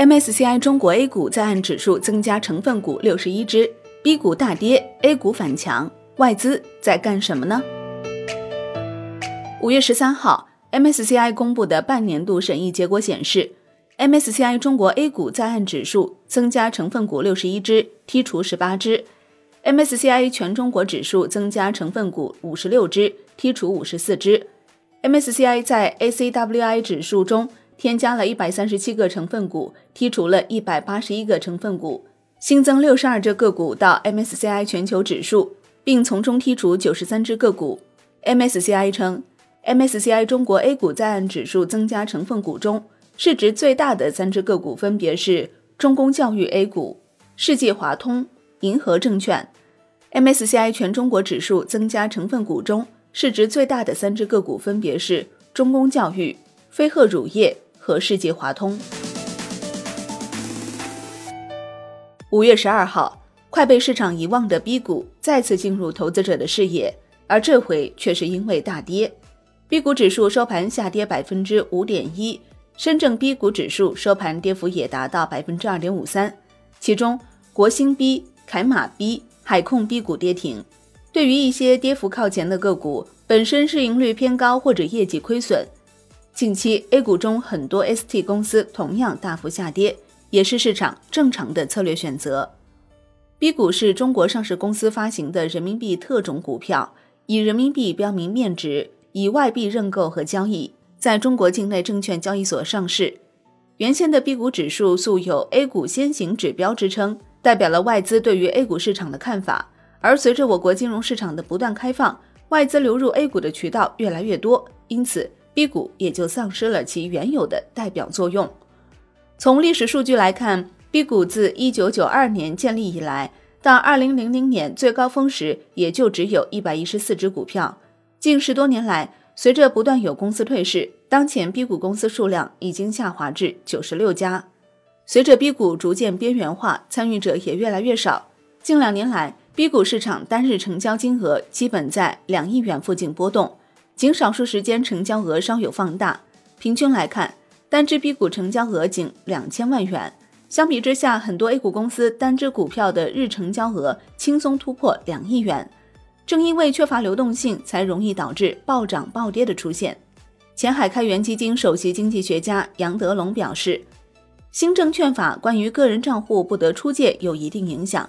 MSCI 中国 A 股在岸指数增加成分股六十一只，B 股大跌，A 股反强，外资在干什么呢？五月十三号，MSCI 公布的半年度审议结果显示，MSCI 中国 A 股在岸指数增加成分股六十一只，剔除十八只；MSCI 全中国指数增加成分股五十六只，剔除五十四只；MSCI 在 ACWI 指数中。添加了一百三十七个成分股，剔除了一百八十一个成分股，新增六十二只个股到 MSCI 全球指数，并从中剔除九十三只个股。MSCI 称，MSCI 中国 A 股在岸指数增加成分股中，市值最大的三只个股分别是中公教育 A 股、世纪华通、银河证券。MSCI 全中国指数增加成分股中，市值最大的三只个股分别是中公教育、飞鹤乳业。和世界华通。五月十二号，快被市场遗忘的 B 股再次进入投资者的视野，而这回却是因为大跌。B 股指数收盘下跌百分之五点一，深圳 B 股指数收盘跌幅也达到百分之二点五三。其中，国兴 B、凯马 B、海控 B 股跌停。对于一些跌幅靠前的个股，本身市盈率偏高或者业绩亏损。近期 A 股中很多 ST 公司同样大幅下跌，也是市场正常的策略选择。B 股是中国上市公司发行的人民币特种股票，以人民币标明面值，以外币认购和交易，在中国境内证券交易所上市。原先的 B 股指数素有 A 股先行指标之称，代表了外资对于 A 股市场的看法。而随着我国金融市场的不断开放，外资流入 A 股的渠道越来越多，因此。B 股也就丧失了其原有的代表作用。从历史数据来看，B 股自1992年建立以来，到2000年最高峰时，也就只有一百一十四只股票。近十多年来，随着不断有公司退市，当前 B 股公司数量已经下滑至九十六家。随着 B 股逐渐边缘化，参与者也越来越少。近两年来，B 股市场单日成交金额基本在两亿元附近波动。仅少数时间成交额稍有放大，平均来看，单只 B 股成交额仅两千万元。相比之下，很多 A 股公司单只股票的日成交额轻松突破两亿元。正因为缺乏流动性，才容易导致暴涨暴跌的出现。前海开源基金首席经济学家杨德龙表示，新证券法关于个人账户不得出借有一定影响，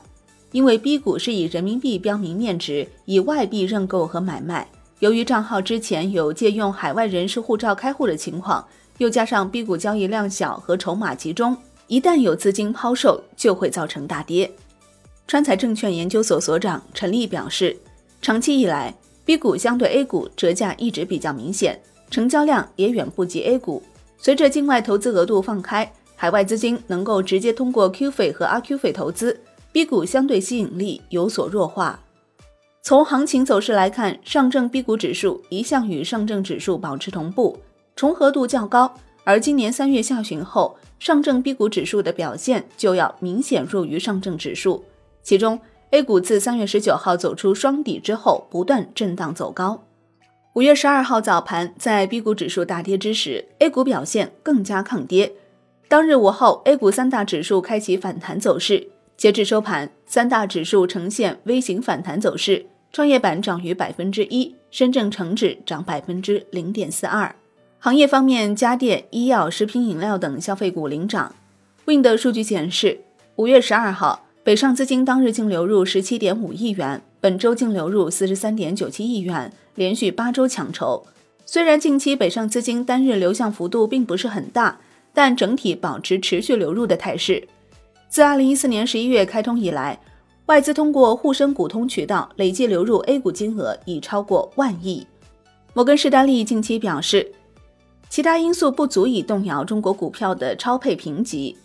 因为 B 股是以人民币标明面值，以外币认购和买卖。由于账号之前有借用海外人士护照开户的情况，又加上 B 股交易量小和筹码集中，一旦有资金抛售，就会造成大跌。川财证券研究所所长陈立表示，长期以来，B 股相对 A 股折价一直比较明显，成交量也远不及 A 股。随着境外投资额度放开，海外资金能够直接通过 Q 费和 RQ 费投资，B 股相对吸引力有所弱化。从行情走势来看，上证 B 股指数一向与上证指数保持同步，重合度较高。而今年三月下旬后，上证 B 股指数的表现就要明显弱于上证指数。其中，A 股自三月十九号走出双底之后，不断震荡走高。五月十二号早盘，在 B 股指数大跌之时，A 股表现更加抗跌。当日午后，A 股三大指数开启反弹走势。截至收盘，三大指数呈现微型反弹走势，创业板涨逾百分之一，深证成指涨百分之零点四二。行业方面，家电、医药、食品饮料等消费股领涨。Wind 数据显示，五月十二号，北上资金当日净流入十七点五亿元，本周净流入四十三点九七亿元，连续八周抢筹。虽然近期北上资金单日流向幅度并不是很大，但整体保持持续流入的态势。自二零一四年十一月开通以来，外资通过沪深股通渠道累计流入 A 股金额已超过万亿。摩根士丹利近期表示，其他因素不足以动摇中国股票的超配评级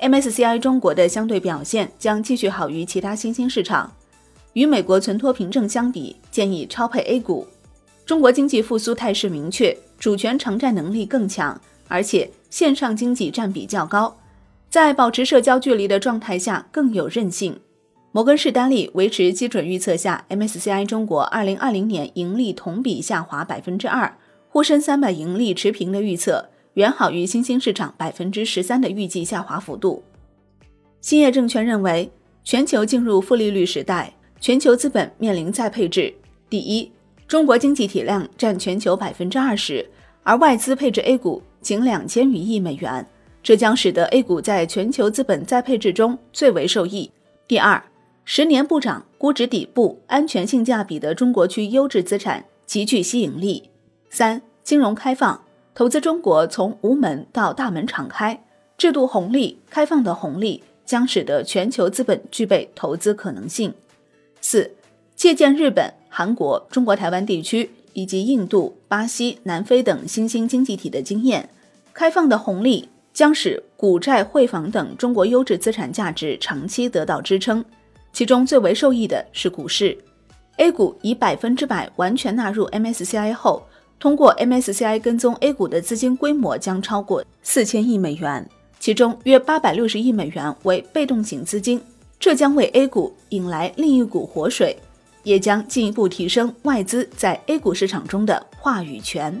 ，MSCI 中国的相对表现将继续好于其他新兴市场。与美国存托凭证相比，建议超配 A 股。中国经济复苏态势明确，主权偿债能力更强，而且线上经济占比较高。在保持社交距离的状态下更有韧性。摩根士丹利维持基准预测下，MSCI 中国2020年盈利同比下滑百分之二，沪深三百盈利持平的预测，远好于新兴市场百分之十三的预计下滑幅度。兴业证券认为，全球进入负利率时代，全球资本面临再配置。第一，中国经济体量占全球百分之二十，而外资配置 A 股仅两千余亿美元，这将使得 A 股在全球资本再配置中最为受益。第二，十年不涨、估值底部、安全性价比的中国区优质资产极具吸引力。三、金融开放，投资中国从无门到大门敞开，制度红利、开放的红利将使得全球资本具备投资可能性。四、借鉴日本、韩国、中国台湾地区以及印度、巴西、南非等新兴经济体的经验，开放的红利。将使股债汇房等中国优质资产价值长期得到支撑，其中最为受益的是股市。A 股以百分之百完全纳入 MSCI 后，通过 MSCI 跟踪 A 股的资金规模将超过四千亿美元，其中约八百六十亿美元为被动型资金，这将为 A 股引来另一股活水，也将进一步提升外资在 A 股市场中的话语权。